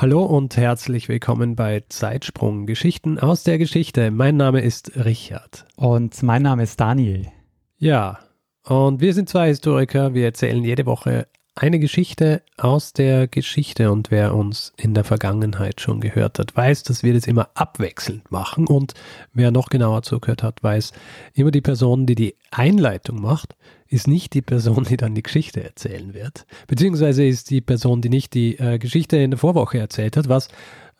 Hallo und herzlich willkommen bei Zeitsprung Geschichten aus der Geschichte. Mein Name ist Richard. Und mein Name ist Daniel. Ja, und wir sind zwei Historiker. Wir erzählen jede Woche eine Geschichte aus der Geschichte und wer uns in der Vergangenheit schon gehört hat, weiß, dass wir das immer abwechselnd machen und wer noch genauer zugehört hat, weiß, immer die Person, die die Einleitung macht, ist nicht die Person, die dann die Geschichte erzählen wird, beziehungsweise ist die Person, die nicht die äh, Geschichte in der Vorwoche erzählt hat, was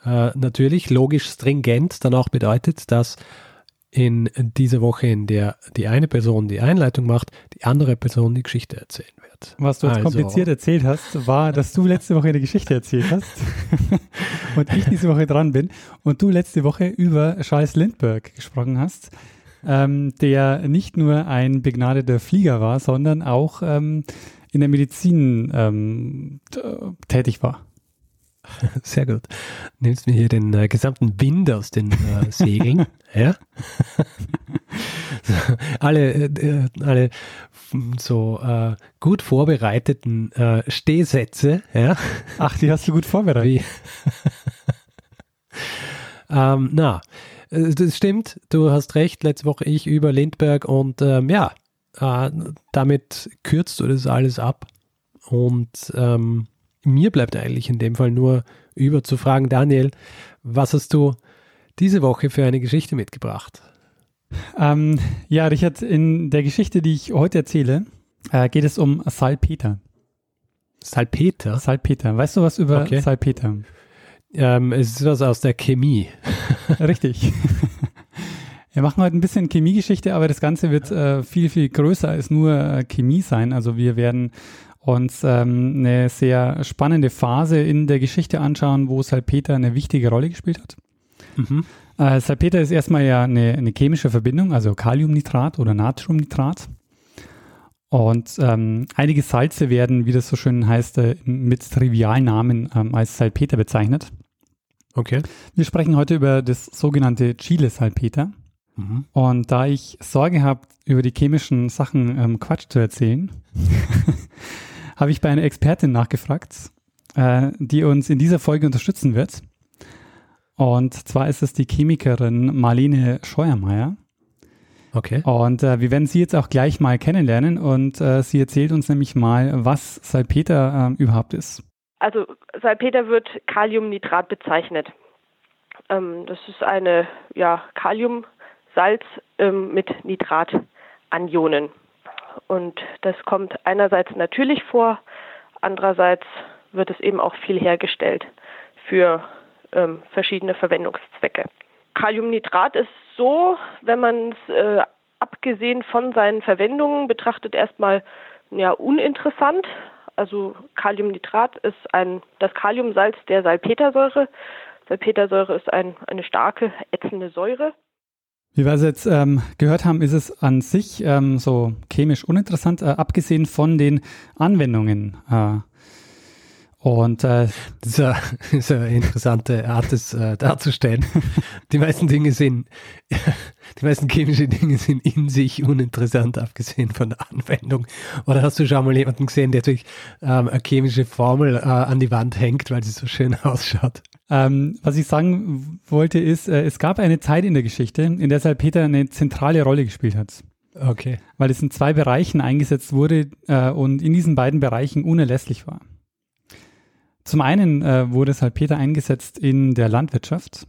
äh, natürlich logisch stringent dann auch bedeutet, dass in dieser Woche, in der die eine Person die Einleitung macht, die andere Person die Geschichte erzählen wird. Was du jetzt also, kompliziert erzählt hast, war, dass du letzte Woche eine Geschichte erzählt hast und ich diese Woche dran bin und du letzte Woche über Charles Lindbergh gesprochen hast, ähm, der nicht nur ein begnadeter Flieger war, sondern auch ähm, in der Medizin ähm, tätig war. Sehr gut. Nimmst mir hier den äh, gesamten Wind aus den äh, Segeln. ja. so, alle, äh, alle so äh, gut vorbereiteten äh, Stehsätze. Ja. Ach, die hast du gut vorbereitet. ähm, na, das stimmt. Du hast recht. Letzte Woche ich über Lindberg und ähm, ja, äh, damit kürzt du das alles ab und ähm, mir bleibt eigentlich in dem Fall nur über zu fragen, Daniel, was hast du diese Woche für eine Geschichte mitgebracht? Ähm, ja, Richard, in der Geschichte, die ich heute erzähle, äh, geht es um Salpeter. Salpeter? Salpeter. Weißt du was über okay. Salpeter? Ähm, es ist was aus der Chemie. Richtig. Wir machen heute ein bisschen Chemiegeschichte, aber das Ganze wird äh, viel, viel größer als nur äh, Chemie sein. Also wir werden uns ähm, eine sehr spannende Phase in der Geschichte anschauen, wo Salpeter eine wichtige Rolle gespielt hat. Mhm. Äh, Salpeter ist erstmal ja eine, eine, chemische Verbindung, also Kaliumnitrat oder Natriumnitrat. Und ähm, einige Salze werden, wie das so schön heißt, äh, mit Trivialnamen ähm, als Salpeter bezeichnet. Okay. Wir sprechen heute über das sogenannte Chile-Salpeter. Mhm. Und da ich Sorge habe, über die chemischen Sachen ähm, Quatsch zu erzählen, habe ich bei einer Expertin nachgefragt, äh, die uns in dieser Folge unterstützen wird. Und zwar ist es die Chemikerin Marlene Scheuermeier. Okay. Und äh, wir werden sie jetzt auch gleich mal kennenlernen und äh, sie erzählt uns nämlich mal, was Salpeter äh, überhaupt ist. Also Salpeter wird Kaliumnitrat bezeichnet. Ähm, das ist eine ja, Kaliumsalz ähm, mit Nitratanionen. Und das kommt einerseits natürlich vor, andererseits wird es eben auch viel hergestellt für ähm, verschiedene Verwendungszwecke. Kaliumnitrat ist so, wenn man es äh, abgesehen von seinen Verwendungen betrachtet, erstmal ja, uninteressant. Also Kaliumnitrat ist ein, das Kaliumsalz der Salpetersäure. Salpetersäure ist ein, eine starke ätzende Säure. Wie wir es jetzt ähm, gehört haben, ist es an sich ähm, so chemisch uninteressant, äh, abgesehen von den Anwendungen. Äh, und äh, das, ist eine, das ist eine interessante Art, das äh, darzustellen. Die meisten Dinge sind, die meisten chemische Dinge sind in sich uninteressant, abgesehen von der Anwendung. Oder hast du schon mal jemanden gesehen, der durch ähm, eine chemische Formel äh, an die Wand hängt, weil sie so schön ausschaut? Ähm, was ich sagen wollte, ist, äh, es gab eine Zeit in der Geschichte, in der Salpeter eine zentrale Rolle gespielt hat. Okay. Weil es in zwei Bereichen eingesetzt wurde äh, und in diesen beiden Bereichen unerlässlich war. Zum einen äh, wurde Salpeter eingesetzt in der Landwirtschaft.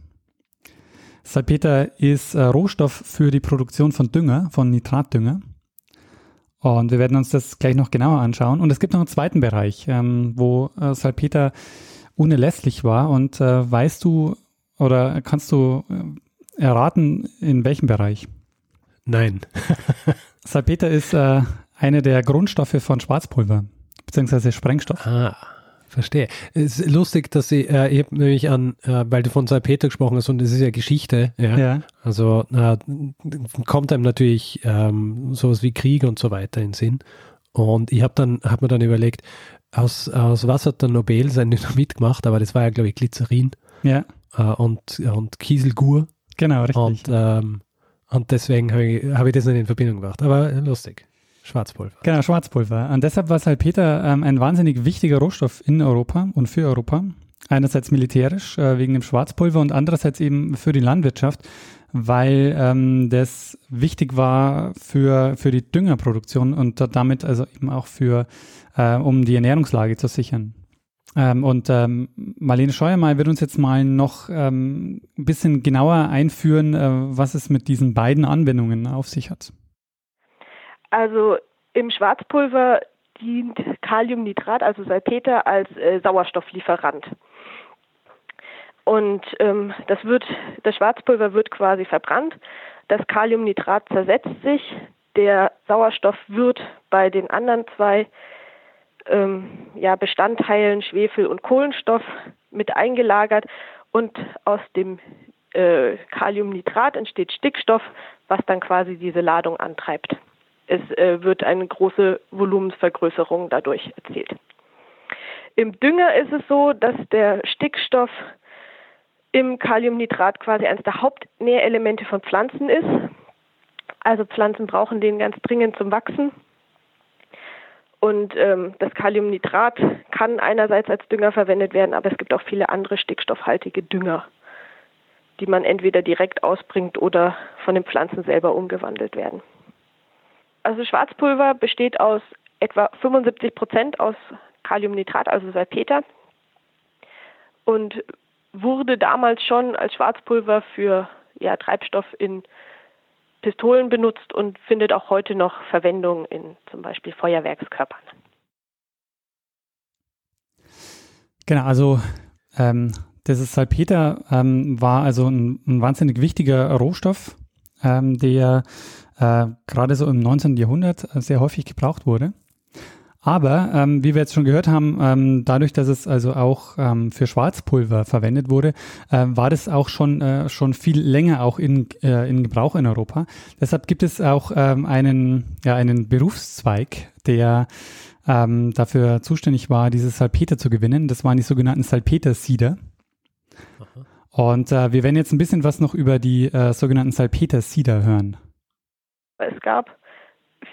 Salpeter ist äh, Rohstoff für die Produktion von Dünger, von Nitratdünger. Und wir werden uns das gleich noch genauer anschauen. Und es gibt noch einen zweiten Bereich, ähm, wo äh, Salpeter unerlässlich war. Und äh, weißt du oder kannst du äh, erraten, in welchem Bereich? Nein. Salpeter ist äh, einer der Grundstoffe von Schwarzpulver, beziehungsweise Sprengstoff. Ah, Verstehe. Es ist lustig, dass Sie, äh, ich habe nämlich an, äh, weil du von Salpeter gesprochen hast und es ist ja Geschichte, ja. Ja. Also äh, kommt einem natürlich ähm, sowas wie Krieg und so weiter in den Sinn. Und ich habe dann, habe mir dann überlegt, aus, aus was hat der Nobel sein Dynamit gemacht? Aber das war ja, glaube ich, Glycerin Ja, äh, und, und Kieselgur. genau, richtig. Und, ähm, und deswegen habe ich, hab ich das nicht in Verbindung gebracht. Aber äh, lustig. Schwarzpulver. Genau, Schwarzpulver. Und deshalb war Salpeter ähm, ein wahnsinnig wichtiger Rohstoff in Europa und für Europa. Einerseits militärisch äh, wegen dem Schwarzpulver und andererseits eben für die Landwirtschaft, weil ähm, das wichtig war für, für die Düngerproduktion und da- damit also eben auch für, äh, um die Ernährungslage zu sichern. Ähm, und ähm, Marlene Scheuermeier wird uns jetzt mal noch ähm, ein bisschen genauer einführen, äh, was es mit diesen beiden Anwendungen auf sich hat. Also im Schwarzpulver dient Kaliumnitrat, also Salpeter, als äh, Sauerstofflieferant. Und ähm, das wird, das Schwarzpulver wird quasi verbrannt. Das Kaliumnitrat zersetzt sich. Der Sauerstoff wird bei den anderen zwei ähm, ja, Bestandteilen Schwefel und Kohlenstoff mit eingelagert und aus dem äh, Kaliumnitrat entsteht Stickstoff, was dann quasi diese Ladung antreibt. Es äh, wird eine große Volumensvergrößerung dadurch erzielt. Im Dünger ist es so, dass der Stickstoff im Kaliumnitrat quasi eines der Hauptnährelemente von Pflanzen ist. Also Pflanzen brauchen den ganz dringend zum Wachsen. Und ähm, das Kaliumnitrat kann einerseits als Dünger verwendet werden, aber es gibt auch viele andere stickstoffhaltige Dünger, die man entweder direkt ausbringt oder von den Pflanzen selber umgewandelt werden. Also Schwarzpulver besteht aus etwa 75 Prozent aus Kaliumnitrat, also Salpeter, und wurde damals schon als Schwarzpulver für ja, Treibstoff in Pistolen benutzt und findet auch heute noch Verwendung in zum Beispiel Feuerwerkskörpern. Genau, also ähm, dieses Salpeter ähm, war also ein, ein wahnsinnig wichtiger Rohstoff, ähm, der äh, gerade so im 19. Jahrhundert sehr häufig gebraucht wurde. Aber ähm, wie wir jetzt schon gehört haben, ähm, dadurch, dass es also auch ähm, für Schwarzpulver verwendet wurde, äh, war das auch schon äh, schon viel länger auch in, äh, in Gebrauch in Europa. Deshalb gibt es auch ähm, einen ja einen Berufszweig, der ähm, dafür zuständig war, dieses Salpeter zu gewinnen. Das waren die sogenannten Salpeter-Sieder. Und äh, wir werden jetzt ein bisschen was noch über die äh, sogenannten Salpeter-Sieder hören. Es gab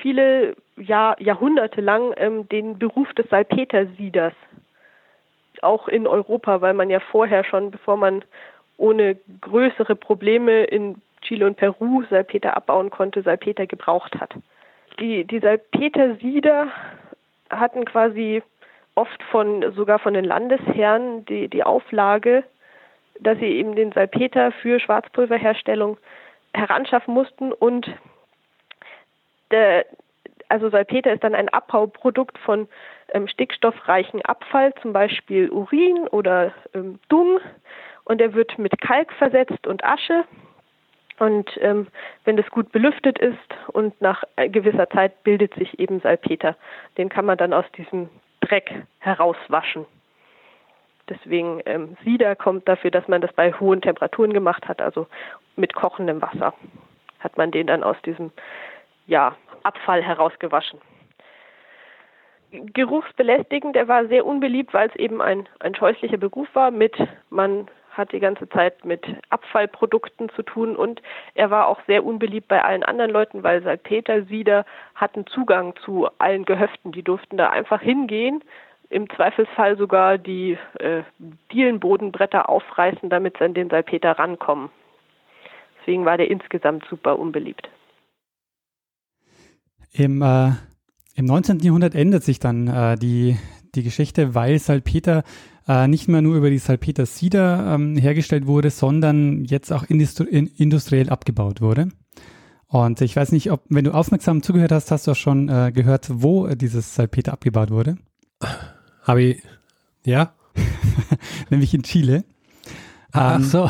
viele Jahr, Jahrhunderte lang ähm, den Beruf des Salpetersieders, auch in Europa, weil man ja vorher schon, bevor man ohne größere Probleme in Chile und Peru Salpeter abbauen konnte, Salpeter gebraucht hat. Die, die Salpetersieder hatten quasi oft von sogar von den Landesherren die, die Auflage, dass sie eben den Salpeter für Schwarzpulverherstellung heranschaffen mussten und der, also Salpeter ist dann ein Abbauprodukt von ähm, stickstoffreichen Abfall, zum Beispiel Urin oder ähm, Dung, und er wird mit Kalk versetzt und Asche. Und ähm, wenn das gut belüftet ist und nach gewisser Zeit bildet sich eben Salpeter. Den kann man dann aus diesem Dreck herauswaschen. Deswegen ähm, Sieder kommt dafür, dass man das bei hohen Temperaturen gemacht hat, also mit kochendem Wasser hat man den dann aus diesem ja, Abfall herausgewaschen. Geruchsbelästigend, der war sehr unbeliebt, weil es eben ein, ein scheußlicher Beruf war mit, man hat die ganze Zeit mit Abfallprodukten zu tun und er war auch sehr unbeliebt bei allen anderen Leuten, weil Salpetersieder hatten Zugang zu allen Gehöften, die durften da einfach hingehen, im Zweifelsfall sogar die äh, Dielenbodenbretter aufreißen, damit sie an den Salpeter rankommen. Deswegen war der insgesamt super unbeliebt. Im, äh, Im 19. Jahrhundert ändert sich dann äh, die, die Geschichte, weil Salpeter äh, nicht mehr nur über die Salpeter-Sieder ähm, hergestellt wurde, sondern jetzt auch industri industriell abgebaut wurde. Und ich weiß nicht, ob, wenn du aufmerksam zugehört hast, hast du auch schon äh, gehört, wo dieses Salpeter abgebaut wurde. Habe ich, ja? Nämlich in Chile. Ach so.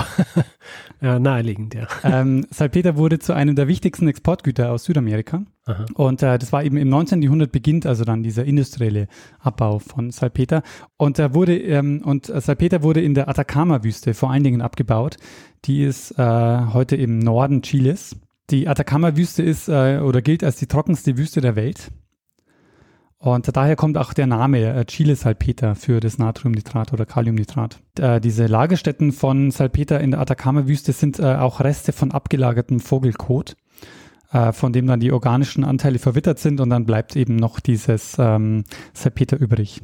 Ja, naheliegend, ja. Ähm, Salpeter wurde zu einem der wichtigsten Exportgüter aus Südamerika. Aha. Und äh, das war eben im 19. Jahrhundert beginnt also dann dieser industrielle Abbau von Salpeter. Und da wurde ähm, und Salpeter wurde in der Atacama-Wüste vor allen Dingen abgebaut. Die ist äh, heute im Norden Chiles. Die Atacama-Wüste ist äh, oder gilt als die trockenste Wüste der Welt. Und daher kommt auch der Name äh, Chile Salpeter für das Natriumnitrat oder Kaliumnitrat. Äh, diese Lagerstätten von Salpeter in der Atacama-Wüste sind äh, auch Reste von abgelagertem Vogelkot, äh, von dem dann die organischen Anteile verwittert sind und dann bleibt eben noch dieses ähm, Salpeter übrig.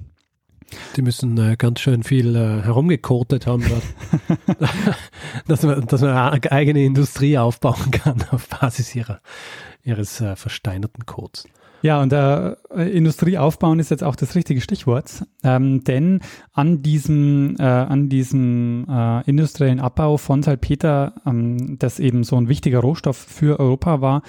Die müssen äh, ganz schön viel äh, herumgekotet haben, dort. dass, man, dass man eine eigene Industrie aufbauen kann auf Basis ihrer, ihres äh, versteinerten Codes. Ja, und äh, Industrie aufbauen ist jetzt auch das richtige Stichwort, ähm, denn an diesem, äh, an diesem äh, industriellen Abbau von Salpeter, ähm, das eben so ein wichtiger Rohstoff für Europa war,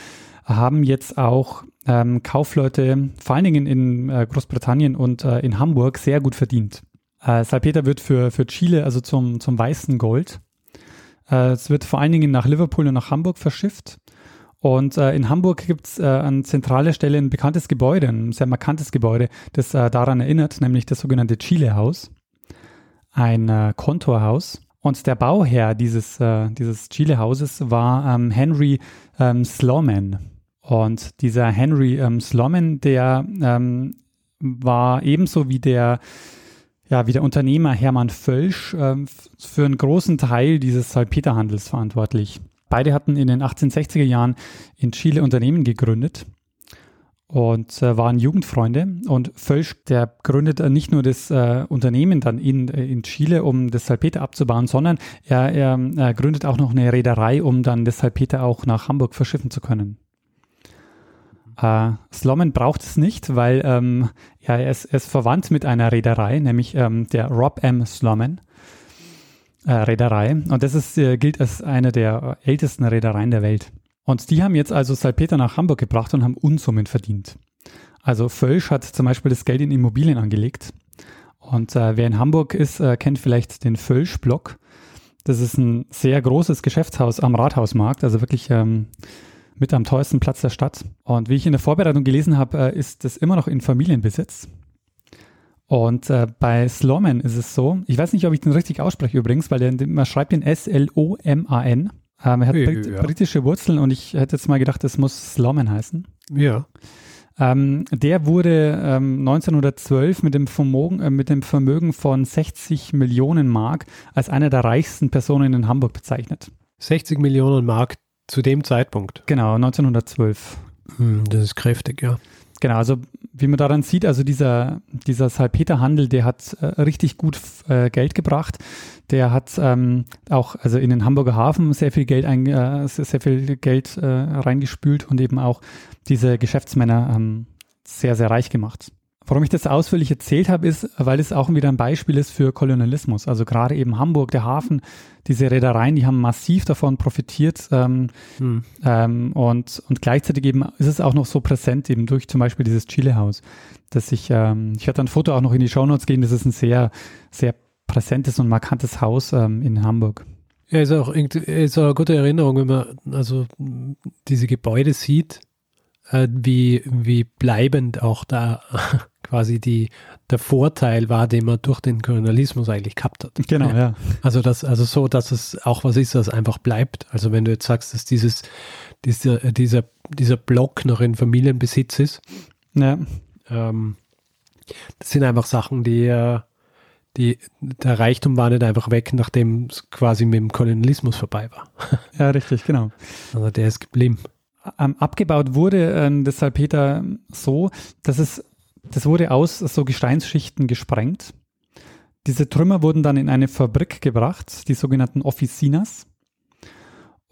haben jetzt auch ähm, Kaufleute, vor allen Dingen in äh, Großbritannien und äh, in Hamburg, sehr gut verdient. Äh, Salpeter wird für, für Chile, also zum, zum weißen Gold. Äh, es wird vor allen Dingen nach Liverpool und nach Hamburg verschifft. Und äh, in Hamburg gibt es äh, an zentraler Stelle ein bekanntes Gebäude, ein sehr markantes Gebäude, das äh, daran erinnert, nämlich das sogenannte Chile-Haus, ein äh, Kontorhaus. Und der Bauherr dieses, äh, dieses Chile-Hauses war ähm, Henry ähm, Sloman. Und dieser Henry ähm, Sloman, der ähm, war ebenso wie der ja, wie der Unternehmer Hermann Völsch äh, für einen großen Teil dieses Salpeterhandels verantwortlich. Beide hatten in den 1860er Jahren in Chile Unternehmen gegründet und äh, waren Jugendfreunde. Und Völsch, der gründet äh, nicht nur das äh, Unternehmen dann in, äh, in Chile, um das Salpeter abzubauen, sondern er, er, er gründet auch noch eine Reederei, um dann das Salpeter auch nach Hamburg verschiffen zu können. Äh, Sloman braucht es nicht, weil ähm, ja, er, ist, er ist verwandt mit einer Reederei, nämlich ähm, der Rob M. Sloman äh, Reederei. Und das ist, äh, gilt als eine der ältesten Reedereien der Welt. Und die haben jetzt also Salpeter nach Hamburg gebracht und haben Unsummen verdient. Also Völsch hat zum Beispiel das Geld in Immobilien angelegt. Und äh, wer in Hamburg ist, äh, kennt vielleicht den Völsch-Block. Das ist ein sehr großes Geschäftshaus am Rathausmarkt, also wirklich ähm, mit am teuersten Platz der Stadt. Und wie ich in der Vorbereitung gelesen habe, äh, ist das immer noch in Familienbesitz. Und äh, bei Sloman ist es so, ich weiß nicht, ob ich den richtig ausspreche übrigens, weil der, man schreibt den S-L-O-M-A-N. Ähm, er hat Ja, Brit ja. britische Wurzeln und ich hätte jetzt mal gedacht, es muss Sloman heißen. Ja. Ähm, der wurde ähm, 1912 mit dem, Vermogen, äh, mit dem Vermögen von 60 Millionen Mark als einer der reichsten Personen in Hamburg bezeichnet. 60 Millionen Mark zu dem Zeitpunkt. Genau, 1912. Hm, das ist kräftig, ja. Genau, also wie man daran sieht, also dieser, dieser Salpeterhandel, der hat äh, richtig gut äh, Geld gebracht. Der hat ähm, auch also in den Hamburger Hafen sehr viel Geld, ein, äh, sehr, viel Geld äh, reingespült und eben auch diese Geschäftsmänner ähm, sehr, sehr reich gemacht. Warum ich das ausführlich erzählt habe, ist, weil es auch wieder ein Beispiel ist für Kolonialismus. Also gerade eben Hamburg, der Hafen, diese Reedereien, die haben massiv davon profitiert. Ähm, Hm. ähm, und, und gleichzeitig eben ist es auch noch so präsent, eben durch zum Beispiel dieses Chile-Haus, dass ich, ähm, ich werde ein Foto auch noch in die Shownotes gehen, das ist ein sehr, sehr präsentes und markantes Haus ähm, in Hamburg. Ja, ist auch, ist auch eine gute Erinnerung, wenn man also diese Gebäude sieht, äh, wie, wie bleibend auch da quasi die, der Vorteil war, den man durch den Kolonialismus eigentlich gehabt hat. Genau, ja. Also das, also so, dass es auch was ist, das einfach bleibt. Also wenn du jetzt sagst, dass dieses, dieser, äh, dieser, dieser Block noch in Familienbesitz ist, ja. ähm, das sind einfach Sachen, die, äh, die, der Reichtum war nicht einfach weg, nachdem es quasi mit dem Kolonialismus vorbei war. Ja, richtig, genau. Also der ist geblieben. Ähm, abgebaut wurde ähm, das Salpeter so, dass es, das wurde aus so Gesteinsschichten gesprengt. Diese Trümmer wurden dann in eine Fabrik gebracht, die sogenannten Officinas,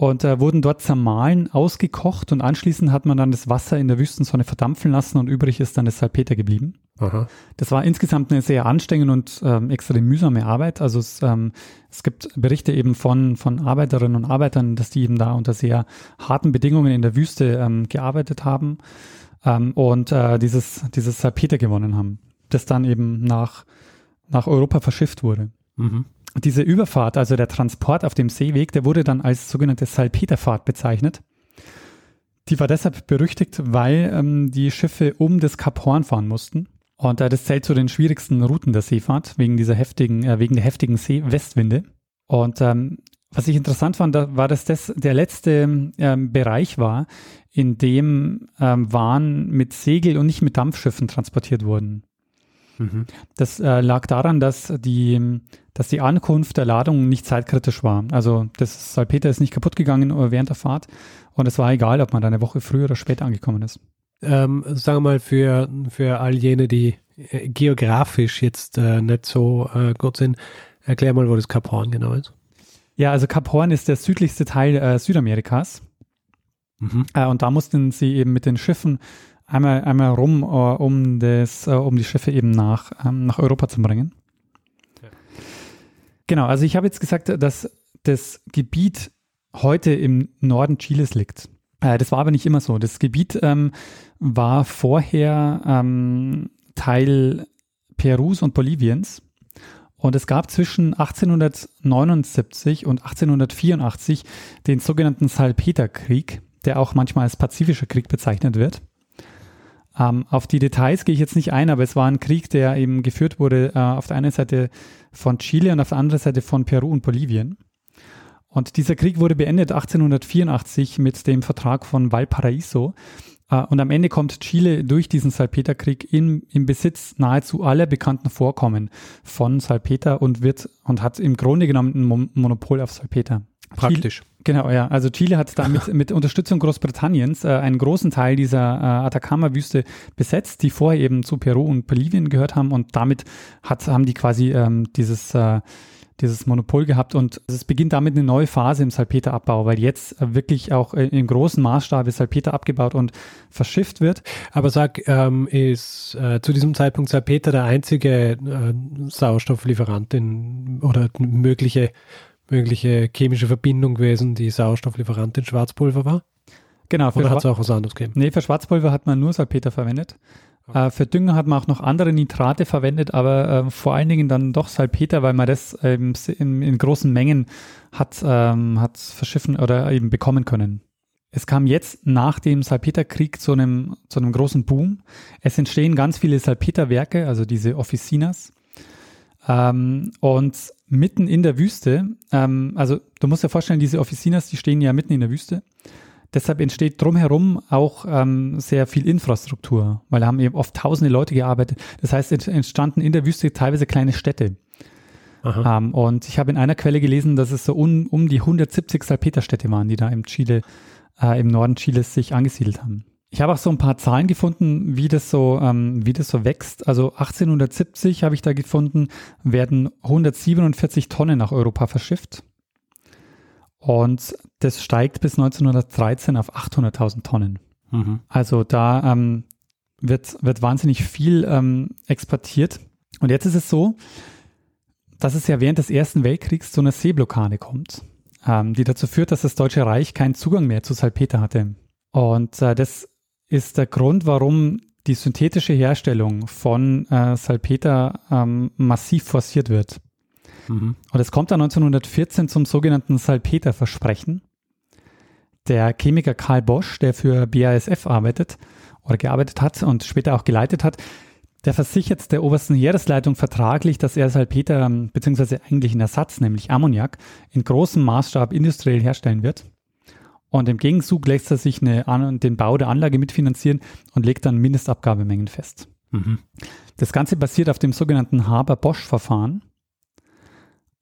und äh, wurden dort zermahlen, ausgekocht und anschließend hat man dann das Wasser in der Wüstensonne verdampfen lassen und übrig ist dann das Salpeter geblieben. Aha. Das war insgesamt eine sehr anstrengende und ähm, extrem mühsame Arbeit. Also es, ähm, es gibt Berichte eben von, von Arbeiterinnen und Arbeitern, dass die eben da unter sehr harten Bedingungen in der Wüste ähm, gearbeitet haben ähm, und äh, dieses, dieses Salpeter gewonnen haben, das dann eben nach, nach Europa verschifft wurde. Mhm. diese Überfahrt, also der Transport auf dem Seeweg, der wurde dann als sogenannte Salpeterfahrt bezeichnet. Die war deshalb berüchtigt, weil ähm, die Schiffe um das Kap Horn fahren mussten. Und äh, das zählt zu den schwierigsten Routen der Seefahrt, wegen dieser heftigen, äh, wegen der heftigen See-Westwinde. Und ähm, was ich interessant fand, war, dass das der letzte ähm, Bereich war, in dem ähm, Waren mit Segel und nicht mit Dampfschiffen transportiert wurden. Mhm. Das äh, lag daran, dass die, dass die Ankunft der Ladung nicht zeitkritisch war. Also das Salpeter ist nicht kaputt gegangen äh, während der Fahrt und es war egal, ob man da eine Woche früher oder später angekommen ist. Ähm, sagen wir mal, für, für all jene, die äh, geografisch jetzt äh, nicht so äh, gut sind, erklär mal, wo das Kap Horn genau ist. Ja, also Kap Horn ist der südlichste Teil äh, Südamerikas. Mhm. Äh, und da mussten sie eben mit den Schiffen einmal, einmal rum, uh, um, das, uh, um die Schiffe eben nach, ähm, nach Europa zu bringen. Ja. Genau, also ich habe jetzt gesagt, dass das Gebiet heute im Norden Chiles liegt. Äh, das war aber nicht immer so. Das Gebiet ähm, war vorher ähm, Teil Perus und Boliviens. Und es gab zwischen 1879 und 1884 den sogenannten Salpeterkrieg, der auch manchmal als Pazifischer Krieg bezeichnet wird. Ähm, auf die Details gehe ich jetzt nicht ein, aber es war ein Krieg, der eben geführt wurde äh, auf der einen Seite von Chile und auf der anderen Seite von Peru und Bolivien. Und dieser Krieg wurde beendet 1884 mit dem Vertrag von Valparaiso. Äh, und am Ende kommt Chile durch diesen Salpeterkrieg in, im Besitz nahezu aller bekannten Vorkommen von Salpeter und wird und hat im Grunde genommen ein Monopol auf Salpeter. Praktisch. Chile, genau, ja. Also Chile hat damit mit Unterstützung Großbritanniens äh, einen großen Teil dieser äh, Atacama-Wüste besetzt, die vorher eben zu Peru und Bolivien gehört haben und damit hat, haben die quasi ähm, dieses äh, dieses Monopol gehabt und es beginnt damit eine neue Phase im Salpeterabbau, weil jetzt wirklich auch im großen Maßstab Salpeter abgebaut und verschifft wird. Aber sag, ähm, ist äh, zu diesem Zeitpunkt Salpeter der einzige äh, Sauerstofflieferant in, oder mögliche mögliche chemische Verbindung gewesen, die Sauerstofflieferant in Schwarzpulver war? Genau. Oder hat es auch was anderes gegeben? Nee, für Schwarzpulver hat man nur Salpeter verwendet. Äh, für Dünger hat man auch noch andere Nitrate verwendet, aber äh, vor allen Dingen dann doch Salpeter, weil man das ähm, in, in, großen Mengen hat, ähm, hat verschiffen oder eben bekommen können. Es kam jetzt nach dem Salpeterkrieg zu einem, zu einem großen Boom. Es entstehen ganz viele Salpeterwerke, also diese Officinas. Ähm, und mitten in der Wüste, ähm, also du musst dir vorstellen, diese Officinas, die stehen ja mitten in der Wüste. Deshalb entsteht drumherum auch ähm, sehr viel Infrastruktur, weil da haben eben oft tausende Leute gearbeitet. Das heißt, es entstanden in der Wüste teilweise kleine Städte. Ähm, und ich habe in einer Quelle gelesen, dass es so un, um die 170 Salpeterstädte waren, die da im Chile, äh, im Norden Chiles sich angesiedelt haben. Ich habe auch so ein paar Zahlen gefunden, wie das so, ähm, wie das so wächst. Also 1870 habe ich da gefunden, werden 147 Tonnen nach Europa verschifft. Und das steigt bis 1913 auf 800.000 Tonnen. Mhm. Also da ähm, wird, wird wahnsinnig viel ähm, exportiert. Und jetzt ist es so, dass es ja während des Ersten Weltkriegs zu einer Seeblockade kommt, ähm, die dazu führt, dass das Deutsche Reich keinen Zugang mehr zu Salpeter hatte. Und äh, das ist der Grund, warum die synthetische Herstellung von äh, Salpeter ähm, massiv forciert wird. Mhm. Und es kommt dann 1914 zum sogenannten Salpeterversprechen. Der Chemiker Karl Bosch, der für BASF arbeitet oder gearbeitet hat und später auch geleitet hat, der versichert der obersten Heeresleitung vertraglich, dass er Salpeter, ähm, beziehungsweise eigentlich einen Ersatz, nämlich Ammoniak, in großem Maßstab industriell herstellen wird. Und im Gegenzug lässt er sich eine, den Bau der Anlage mitfinanzieren und legt dann Mindestabgabemengen fest. Mhm. Das Ganze basiert auf dem sogenannten Haber-Bosch-Verfahren.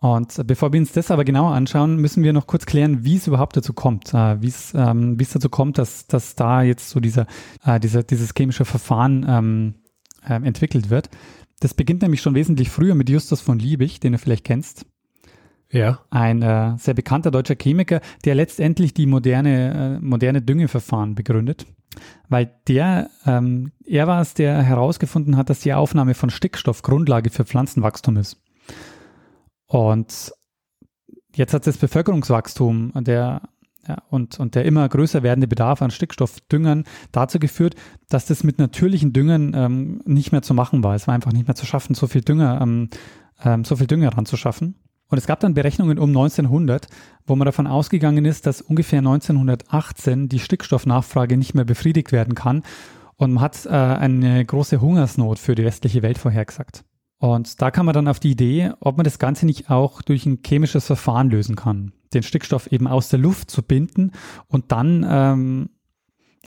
Und bevor wir uns das aber genauer anschauen, müssen wir noch kurz klären, wie es überhaupt dazu kommt, äh, wie es ähm, wie es dazu kommt, dass, dass da jetzt so dieser, äh, dieser dieses chemische Verfahren ähm, äh, entwickelt wird. Das beginnt nämlich schon wesentlich früher mit Justus von Liebig, den du vielleicht kennst. Ja. Ein äh, sehr bekannter deutscher Chemiker, der letztendlich die moderne, äh, moderne Düngeverfahren begründet. Weil der, ähm, er war es, der herausgefunden hat, dass die Aufnahme von Stickstoff Grundlage für Pflanzenwachstum ist. Und jetzt hat das Bevölkerungswachstum der, ja, und, und der immer größer werdende Bedarf an Stickstoffdüngern dazu geführt, dass das mit natürlichen Düngern ähm, nicht mehr zu machen war. Es war einfach nicht mehr zu schaffen, so viel Dünger, ähm, ähm, so viel Dünger ranzuschaffen. Und es gab dann Berechnungen um 1900, wo man davon ausgegangen ist, dass ungefähr 1918 die Stickstoffnachfrage nicht mehr befriedigt werden kann. Und man hat äh, eine große Hungersnot für die westliche Welt vorhergesagt. Und da kam man dann auf die Idee, ob man das Ganze nicht auch durch ein chemisches Verfahren lösen kann. Den Stickstoff eben aus der Luft zu binden und dann, ähm,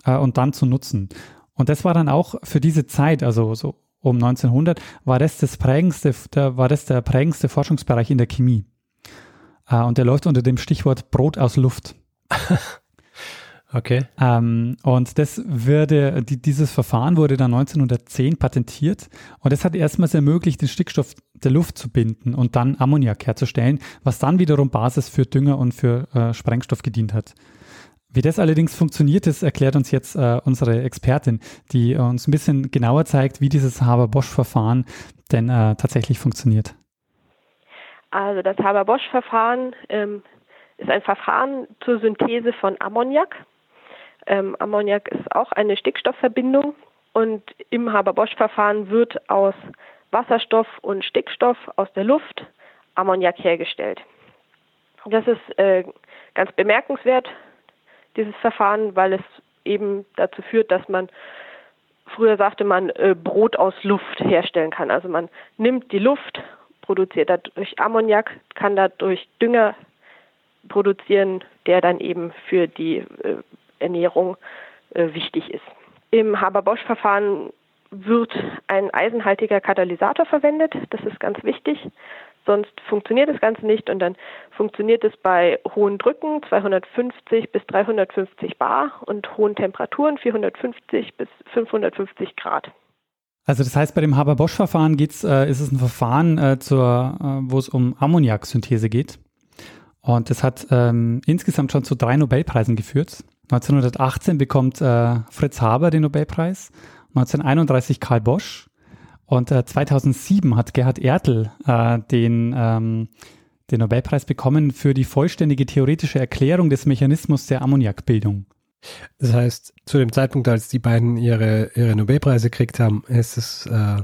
äh, und dann zu nutzen. Und das war dann auch für diese Zeit, also so um 1900, war das das prägendste, der, war das der prägendste Forschungsbereich in der Chemie. Äh, und der läuft unter dem Stichwort Brot aus Luft. Okay. Ähm, und das würde, die, dieses Verfahren wurde dann 1910 patentiert und das hat erstmals ermöglicht, den Stickstoff der Luft zu binden und dann Ammoniak herzustellen, was dann wiederum Basis für Dünger und für äh, Sprengstoff gedient hat. Wie das allerdings funktioniert, das erklärt uns jetzt äh, unsere Expertin, die uns ein bisschen genauer zeigt, wie dieses Haber-Bosch-Verfahren denn äh, tatsächlich funktioniert. Also das Haber-Bosch-Verfahren ähm, ist ein Verfahren zur Synthese von Ammoniak. Ähm, Ammoniak ist auch eine Stickstoffverbindung und im Haber-Bosch-Verfahren wird aus Wasserstoff und Stickstoff aus der Luft Ammoniak hergestellt. Das ist äh, ganz bemerkenswert, dieses Verfahren, weil es eben dazu führt, dass man früher sagte man äh, Brot aus Luft herstellen kann. Also man nimmt die Luft, produziert dadurch Ammoniak, kann dadurch Dünger produzieren, der dann eben für die äh, Ernährung äh, wichtig ist. Im Haber-Bosch-Verfahren wird ein eisenhaltiger Katalysator verwendet. Das ist ganz wichtig. Sonst funktioniert das Ganze nicht und dann funktioniert es bei hohen Drücken 250 bis 350 Bar und hohen Temperaturen 450 bis 550 Grad. Also das heißt, bei dem Haber-Bosch-Verfahren geht's, äh, ist es ein Verfahren, äh, äh, wo es um Ammoniaksynthese geht. Und das hat ähm, insgesamt schon zu drei Nobelpreisen geführt. 1918 bekommt äh, Fritz Haber den Nobelpreis, 1931 Karl Bosch und äh, 2007 hat Gerhard Ertl äh, den, ähm, den Nobelpreis bekommen für die vollständige theoretische Erklärung des Mechanismus der Ammoniakbildung. Das heißt, zu dem Zeitpunkt, als die beiden ihre, ihre Nobelpreise gekriegt haben, ist es, äh,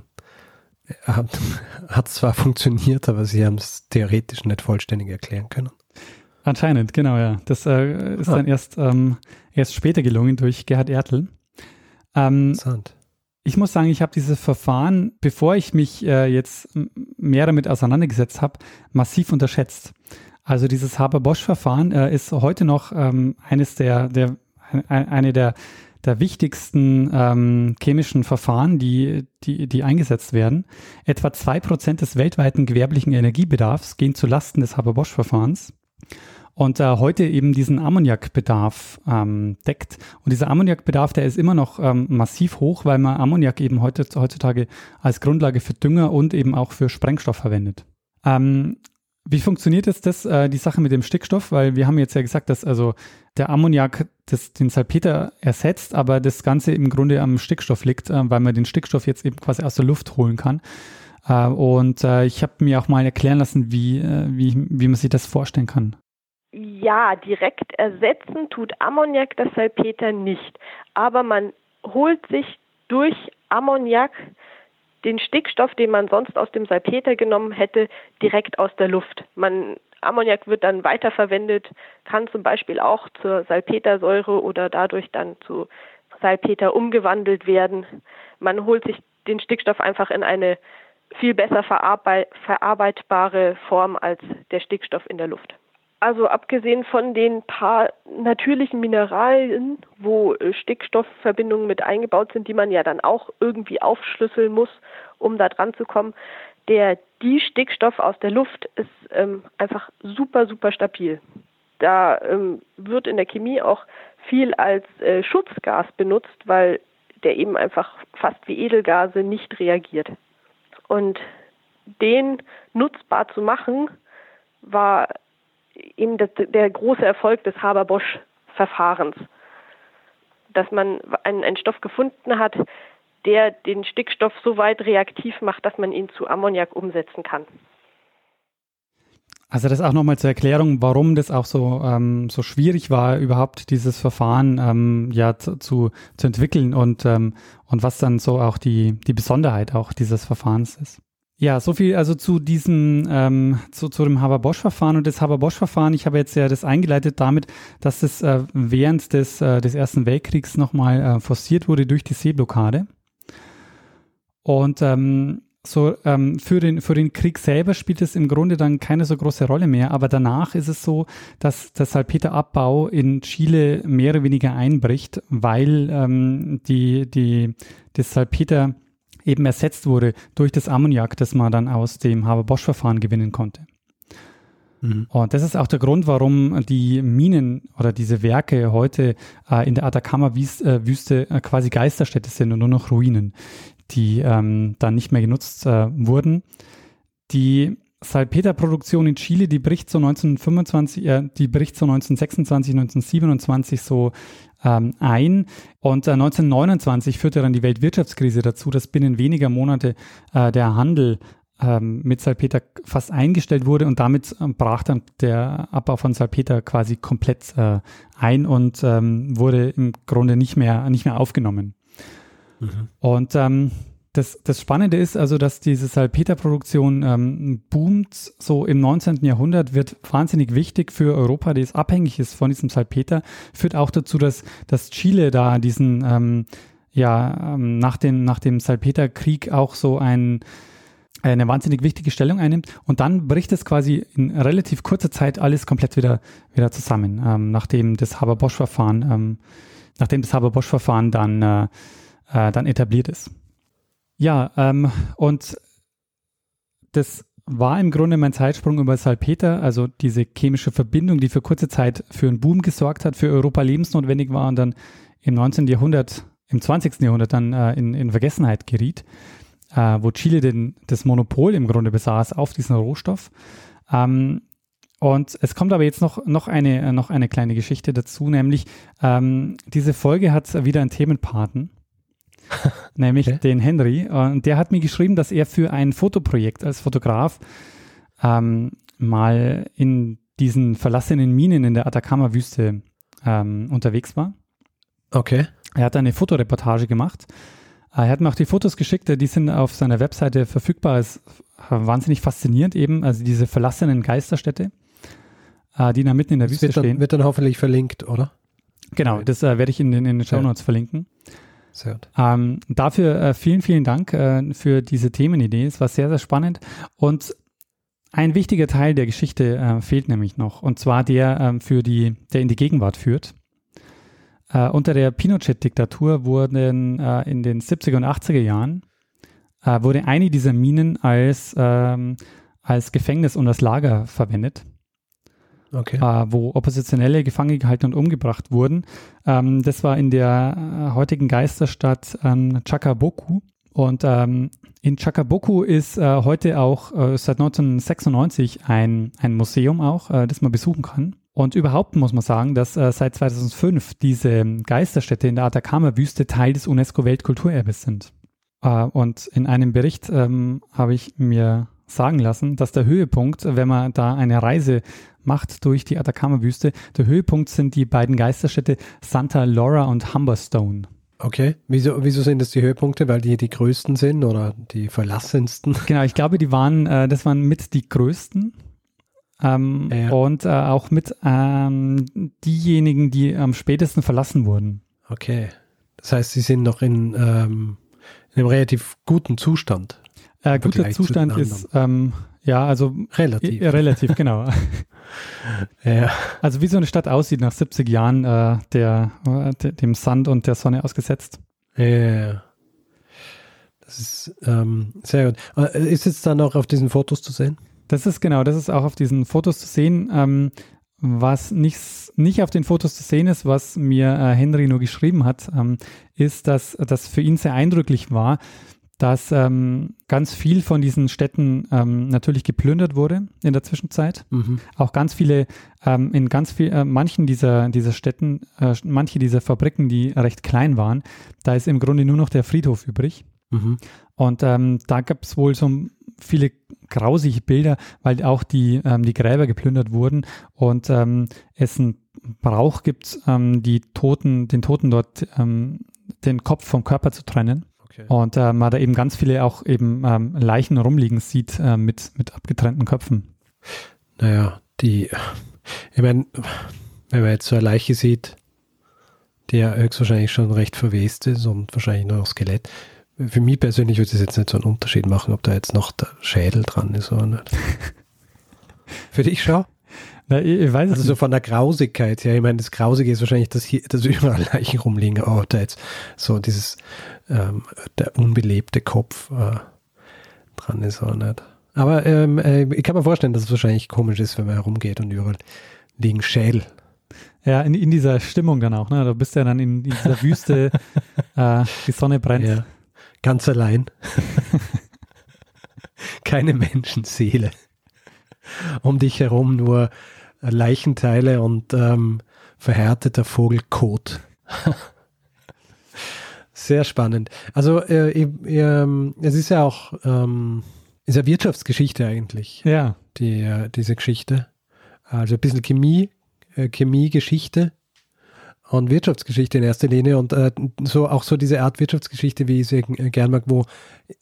hat, hat zwar funktioniert, aber sie haben es theoretisch nicht vollständig erklären können. Anscheinend, genau, ja. Das äh, ist ah. dann erst, ähm, erst später gelungen durch Gerhard Ertl. Ähm, Interessant. Ich muss sagen, ich habe dieses Verfahren, bevor ich mich äh, jetzt mehr damit auseinandergesetzt habe, massiv unterschätzt. Also dieses Haber-Bosch-Verfahren äh, ist heute noch ähm, eines der, der eine der, der wichtigsten ähm, chemischen Verfahren, die, die, die eingesetzt werden. Etwa zwei Prozent des weltweiten gewerblichen Energiebedarfs gehen zu Lasten des Haber-Bosch-Verfahrens und äh, heute eben diesen Ammoniakbedarf ähm, deckt. Und dieser Ammoniakbedarf, der ist immer noch ähm, massiv hoch, weil man Ammoniak eben heute, heutzutage als Grundlage für Dünger und eben auch für Sprengstoff verwendet. Ähm, wie funktioniert jetzt das, äh, die Sache mit dem Stickstoff? Weil wir haben jetzt ja gesagt, dass also der Ammoniak das, den Salpeter ersetzt, aber das Ganze im Grunde am Stickstoff liegt, äh, weil man den Stickstoff jetzt eben quasi aus der Luft holen kann. Äh, und äh, ich habe mir auch mal erklären lassen, wie, äh, wie, wie man sich das vorstellen kann. Ja, direkt ersetzen tut Ammoniak das Salpeter nicht. Aber man holt sich durch Ammoniak den Stickstoff, den man sonst aus dem Salpeter genommen hätte, direkt aus der Luft. Man, Ammoniak wird dann weiterverwendet, kann zum Beispiel auch zur Salpetersäure oder dadurch dann zu Salpeter umgewandelt werden. Man holt sich den Stickstoff einfach in eine viel besser verarbeitbare Form als der Stickstoff in der Luft. Also abgesehen von den paar natürlichen Mineralien, wo äh, Stickstoffverbindungen mit eingebaut sind, die man ja dann auch irgendwie aufschlüsseln muss, um da dran zu kommen, der die Stickstoff aus der Luft ist ähm, einfach super, super stabil. Da ähm, wird in der Chemie auch viel als äh, Schutzgas benutzt, weil der eben einfach fast wie Edelgase nicht reagiert. Und den nutzbar zu machen, war eben das, der große Erfolg des Haber-Bosch-Verfahrens, dass man einen, einen Stoff gefunden hat, der den Stickstoff so weit reaktiv macht, dass man ihn zu Ammoniak umsetzen kann. Also das auch nochmal zur Erklärung, warum das auch so, ähm, so schwierig war, überhaupt dieses Verfahren ähm, ja zu, zu, entwickeln und, ähm, und was dann so auch die, die Besonderheit auch dieses Verfahrens ist. Ja, so viel also zu diesem, ähm, zu, zu dem Haber-Bosch-Verfahren und das Haber-Bosch-Verfahren. Ich habe jetzt ja das eingeleitet damit, dass es äh, während des, äh, des Ersten Weltkriegs nochmal äh, forciert wurde durch die Seeblockade. Und ähm, so ähm, für, den, für den Krieg selber spielt es im Grunde dann keine so große Rolle mehr, aber danach ist es so, dass der Salpeterabbau in Chile mehr oder weniger einbricht, weil ähm, die, die, das Salpeter eben ersetzt wurde durch das Ammoniak, das man dann aus dem Haber-Bosch-Verfahren gewinnen konnte. Mhm. Und das ist auch der Grund, warum die Minen oder diese Werke heute äh, in der Atacama-Wüste äh, quasi Geisterstädte sind und nur noch Ruinen die ähm, dann nicht mehr genutzt äh, wurden. Die Salpeterproduktion in Chile, die bricht so 1925, äh, die bricht so 1926, 1927 so ähm, ein. Und äh, 1929 führte dann die Weltwirtschaftskrise dazu, dass binnen weniger Monate äh, der Handel ähm, mit Salpeter fast eingestellt wurde und damit ähm, brach dann der Abbau von Salpeter quasi komplett äh, ein und ähm, wurde im Grunde nicht mehr, nicht mehr aufgenommen. Mhm. Und ähm, das, das Spannende ist also, dass diese Salpeterproduktion ähm, boomt. So im 19. Jahrhundert wird wahnsinnig wichtig für Europa, das abhängig ist von diesem Salpeter. Führt auch dazu, dass, dass Chile da diesen, ähm, ja, ähm, nach, dem, nach dem Salpeterkrieg auch so ein, eine wahnsinnig wichtige Stellung einnimmt. Und dann bricht es quasi in relativ kurzer Zeit alles komplett wieder, wieder zusammen, ähm, nachdem das Haber-Bosch-Verfahren, ähm, Haber-Bosch-Verfahren dann äh, äh, dann etabliert ist. Ja, ähm, und das war im Grunde mein Zeitsprung über Salpeter, also diese chemische Verbindung, die für kurze Zeit für einen Boom gesorgt hat, für Europa lebensnotwendig war und dann im 19. Jahrhundert, im 20. Jahrhundert dann äh, in, in Vergessenheit geriet, äh, wo Chile den, das Monopol im Grunde besaß auf diesen Rohstoff. Ähm, und es kommt aber jetzt noch, noch, eine, noch eine kleine Geschichte dazu, nämlich ähm, diese Folge hat wieder einen Themenpaten. nämlich okay. den Henry. Und der hat mir geschrieben, dass er für ein Fotoprojekt als Fotograf ähm, mal in diesen verlassenen Minen in der Atacama-Wüste ähm, unterwegs war. Okay. Er hat eine Fotoreportage gemacht. Er hat mir auch die Fotos geschickt, die sind auf seiner Webseite verfügbar. Es ist wahnsinnig faszinierend eben, also diese verlassenen Geisterstädte, äh, die da mitten in der das Wüste wird dann, stehen. Wird dann hoffentlich verlinkt, oder? Genau, das äh, werde ich in den, in den Show Notes ja. verlinken. Sehr gut. Ähm, dafür äh, vielen, vielen Dank äh, für diese Themenidee. Es war sehr, sehr spannend. Und ein wichtiger Teil der Geschichte äh, fehlt nämlich noch, und zwar der, ähm, für die, der in die Gegenwart führt. Äh, unter der Pinochet-Diktatur wurden äh, in den 70er und 80er Jahren äh, wurde eine dieser Minen als, ähm, als Gefängnis und als Lager verwendet okay. äh, wo Oppositionelle gefangen gehalten und umgebracht wurden. Ähm, das war in der äh, heutigen Geisterstadt ähm, Chakaboku. Und ähm, in Chakaboku ist äh, heute auch äh, seit 1996 ein, ein Museum auch, äh, das man besuchen kann. Und überhaupt muss man sagen, dass äh, seit 2005 diese Geisterstädte in der Atacama-Wüste Teil des UNESCO-Weltkulturerbes sind. Äh, und in einem Bericht ähm, habe ich mir sagen lassen, dass der Höhepunkt, wenn man da eine Reise macht durch die Atacama-Wüste, der Höhepunkt sind die beiden Geisterstädte Santa Laura und Humberstone. Okay, wieso, wieso sind das die Höhepunkte? Weil die die größten sind oder die verlassensten? Genau, ich glaube, die waren, äh, das waren mit die größten. Ähm, ja. Und äh, auch mit ähm, diejenigen, die am spätesten verlassen wurden. Okay. Das heißt, sie sind noch in, ähm, in einem relativ guten Zustand. Äh, guter Zustand ist, ähm, ja, also relativ. Äh, relativ, genau. ja. Also wie so eine Stadt aussieht nach 70 Jahren äh, der, äh, dem Sand und der Sonne ausgesetzt. Ja. Das ist ähm, sehr gut. Äh, ist jetzt dann auch auf diesen Fotos zu sehen? Das ist genau, das ist auch auf diesen Fotos zu sehen. Ähm, was nicht, nicht auf den Fotos zu sehen ist, was mir äh, Henry nur geschrieben hat, ähm, ist, dass das für ihn sehr eindrücklich war, dass ähm, ganz viel von diesen Städten ähm, natürlich geplündert wurde in der Zwischenzeit. Mhm. Auch ganz viele, ähm, in ganz viel, äh, manchen dieser, dieser Städten, äh, manche dieser Fabriken, die recht klein waren, da ist im Grunde nur noch der Friedhof übrig. Mhm. Und ähm, da gab es wohl so viele grausige Bilder, weil auch die, ähm, die Gräber geplündert wurden und ähm, es einen Brauch gibt, ähm, die Toten, den Toten dort ähm, den Kopf vom Körper zu trennen. Okay. Und äh, man da eben ganz viele auch eben ähm, Leichen rumliegen sieht äh, mit, mit abgetrennten Köpfen. Naja, die, ich meine, wenn man jetzt so eine Leiche sieht, die ja höchstwahrscheinlich schon recht verwest ist und wahrscheinlich nur noch Skelett. Für mich persönlich würde es jetzt nicht so einen Unterschied machen, ob da jetzt noch der Schädel dran ist oder nicht. Für dich schon? Na, ich, ich weiß also so von der Grausigkeit her, ich meine, das Grausige ist wahrscheinlich, dass hier, dass überall Leichen rumliegen, aber da jetzt so dieses, ähm, der unbelebte Kopf äh, dran ist oder nicht. Aber ähm, äh, ich kann mir vorstellen, dass es wahrscheinlich komisch ist, wenn man herumgeht und überall liegen Schädel. Ja, in, in dieser Stimmung dann auch, ne? Du bist ja dann in, in dieser Wüste, äh, die Sonne brennt. Ja. Ganz allein. Keine Menschenseele. Um dich herum nur Leichenteile und ähm, verhärteter Vogelkot. Sehr spannend. Also äh, äh, es ist ja auch ähm, ist ja Wirtschaftsgeschichte eigentlich. Ja. Die, äh, diese Geschichte. Also ein bisschen Chemie, äh, Chemiegeschichte und Wirtschaftsgeschichte in erster Linie und äh, so auch so diese Art Wirtschaftsgeschichte, wie ich sie äh, gern mag, wo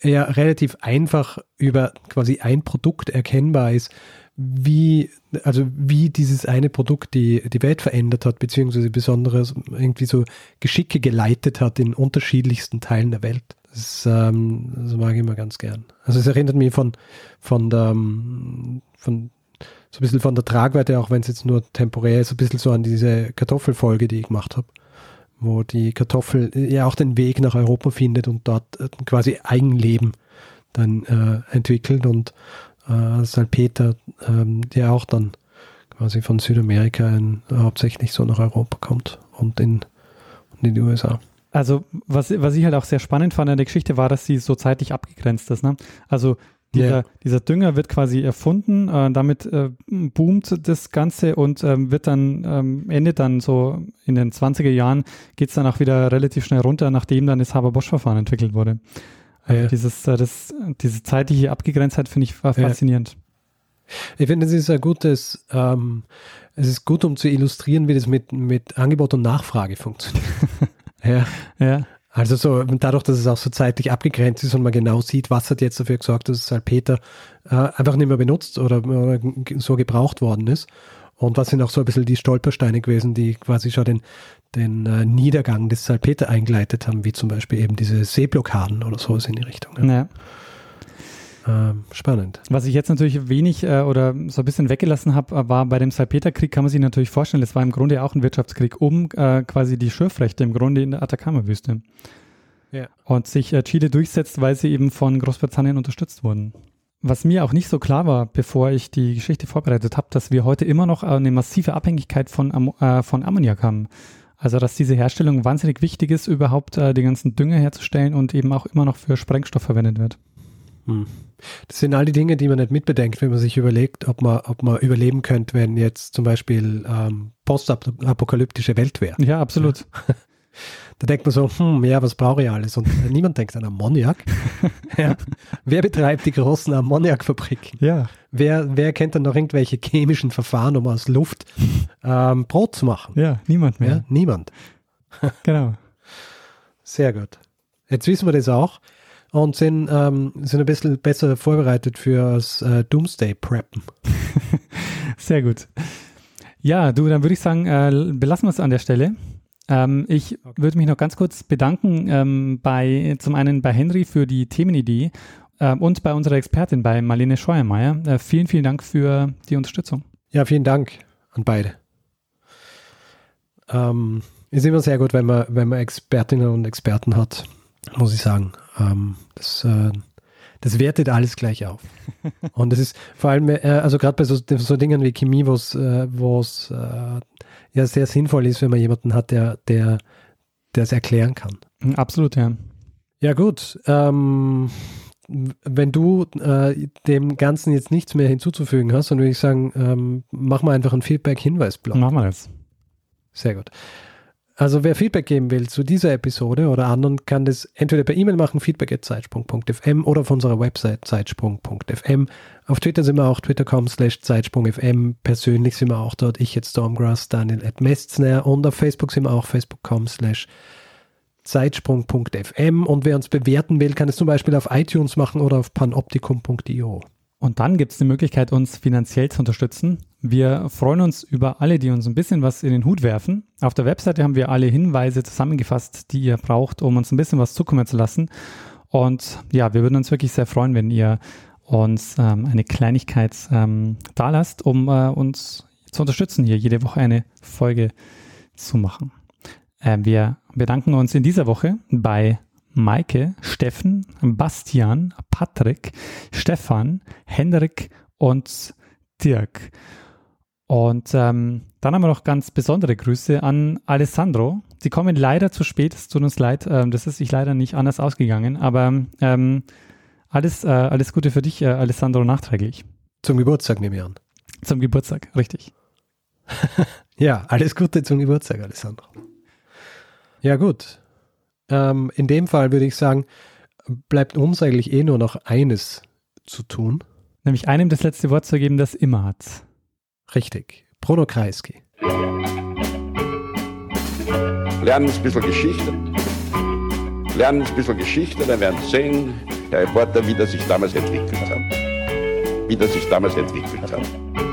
ja relativ einfach über quasi ein Produkt erkennbar ist, wie, also wie dieses eine Produkt die, die Welt verändert hat, beziehungsweise besonders irgendwie so Geschicke geleitet hat in unterschiedlichsten Teilen der Welt. Das, ähm, das mag ich immer ganz gern. Also es erinnert mich von, von der, ähm, von, so ein bisschen von der Tragweite, auch wenn es jetzt nur temporär ist, ein bisschen so an diese Kartoffelfolge, die ich gemacht habe, wo die Kartoffel ja auch den Weg nach Europa findet und dort äh, quasi Eigenleben dann äh, entwickelt und äh, Salpeter, ähm, der auch dann quasi von Südamerika in, hauptsächlich so nach Europa kommt und in, und in die USA. Also, was, was ich halt auch sehr spannend fand an der Geschichte war, dass sie so zeitlich abgegrenzt ist. Ne? Also, dieser, yeah. dieser Dünger wird quasi erfunden, äh, damit äh, boomt das Ganze und ähm, wird dann, ähm, endet dann so in den 20er Jahren, geht es dann auch wieder relativ schnell runter, nachdem dann das Haber-Bosch-Verfahren entwickelt wurde. Also ja. dieses, äh, das, diese zeitliche Abgegrenztheit finde ich faszinierend. Ich finde, es ist ein gutes, ähm, es ist gut, um zu illustrieren, wie das mit, mit Angebot und Nachfrage funktioniert. ja. ja. Also so, dadurch, dass es auch so zeitlich abgegrenzt ist und man genau sieht, was hat jetzt dafür gesorgt, dass Salpeter äh, einfach nicht mehr benutzt oder, oder, so gebraucht worden ist. Und was sind auch so ein bisschen die Stolpersteine gewesen, die quasi schon den, den äh, Niedergang des Salpeter eingeleitet haben, wie zum Beispiel eben diese Seeblockaden oder sowas in die Richtung. Ja. ja. Ähm, spannend. Was ich jetzt natürlich wenig äh, oder so ein bisschen weggelassen habe, äh, war bei dem Salpeterkrieg, kann man sich natürlich vorstellen, das war im Grunde auch ein Wirtschaftskrieg um äh, quasi die Schürfrechte im Grunde in der Atacama-Wüste. Ja. Und sich äh, Chile durchsetzt, weil sie eben von Großbritannien unterstützt wurden. Was mir auch nicht so klar war, bevor ich die Geschichte vorbereitet habe, dass wir heute immer noch eine massive Abhängigkeit von, Am äh, von Ammoniak haben. Also dass diese Herstellung wahnsinnig wichtig ist, überhaupt äh, die ganzen Dünger herzustellen und eben auch immer noch für Sprengstoff verwendet wird. Hm. Das sind all die Dinge, die man nicht mitbedenkt, wenn man sich überlegt, ob man, ob man überleben könnte, wenn jetzt zum Beispiel ähm, postapokalyptische Welt wäre. Ja, absolut. Ja. Da denkt man so, hm, ja, was brauche ich alles? Und niemand denkt an Ammoniak. ja. Wer betreibt die großen Ammoniakfabriken? Ja. Wer, wer kennt dann noch irgendwelche chemischen Verfahren, um aus Luft ähm, Brot zu machen? Ja, niemand mehr. Ja, niemand. genau. Sehr gut. Jetzt wissen wir das auch und sind, ähm, sind ein bisschen besser vorbereitet für das äh, Doomsday-Preppen. Sehr gut. Ja, du, dann würde ich sagen, äh, belassen wir es an der Stelle. Ähm, ich okay. würde mich noch ganz kurz bedanken ähm, bei zum einen bei Henry für die Themenidee äh, und bei unserer Expertin, bei Marlene Scheuermeier. Äh, vielen, vielen Dank für die Unterstützung. Ja, vielen Dank an beide. Ähm, ist immer sehr gut, wenn man, wenn man Expertinnen und Experten hat, muss ich sagen. Ähm, das, äh, das wertet alles gleich auf. und das ist vor allem, äh, also gerade bei so, so Dingen wie Chemie, wo es äh, ja sehr sinnvoll ist, wenn man jemanden hat, der, der, der es erklären kann. Mhm, absolut, ja. Ja, gut. Ähm, wenn du äh, dem Ganzen jetzt nichts mehr hinzuzufügen hast, dann würde ich sagen, ähm, mach mal einfach einen Feedback-Hinweis-Blog. Machen wir das. Sehr gut. Also wer Feedback geben will zu dieser Episode oder anderen, kann das entweder per E-Mail machen, feedback.zeitsprung.fm oder auf unserer Website zeitsprung.fm. Auf Twitter sind wir auch twitter.com slash zeitsprung.fm. Persönlich sind wir auch dort, ich jetzt Stormgrass, Daniel at Mestner und auf Facebook sind wir auch facebook.com slash zeitsprung.fm und wer uns bewerten will, kann es zum Beispiel auf iTunes machen oder auf panoptikum.io. Und dann gibt es die Möglichkeit, uns finanziell zu unterstützen. Wir freuen uns über alle, die uns ein bisschen was in den Hut werfen. Auf der Webseite haben wir alle Hinweise zusammengefasst, die ihr braucht, um uns ein bisschen was zukommen zu lassen. Und ja, wir würden uns wirklich sehr freuen, wenn ihr uns ähm, eine Kleinigkeit ähm, da lasst, um äh, uns zu unterstützen, hier jede Woche eine Folge zu machen. Äh, wir bedanken uns in dieser Woche bei Maike, Steffen, Bastian, Patrick, Stefan, Henrik und Dirk. Und ähm, dann haben wir noch ganz besondere Grüße an Alessandro. Sie kommen leider zu spät, es tut uns leid, ähm, das ist sich leider nicht anders ausgegangen, aber ähm, alles, äh, alles Gute für dich, äh, Alessandro, nachträglich. Zum Geburtstag nehme ich an. Zum Geburtstag, richtig. ja, alles Gute zum Geburtstag, Alessandro. Ja, gut. Ähm, in dem Fall würde ich sagen, bleibt uns eigentlich eh nur noch eines zu tun. Nämlich einem das letzte Wort zu geben, das immer hat. Richtig. Bruno Kreisky. Lernen ein bisschen Geschichte. Lernen ein bisschen Geschichte, dann werden Sie sehen, der Reporter, wie das sich damals entwickelt hat. Wie das sich damals entwickelt hat.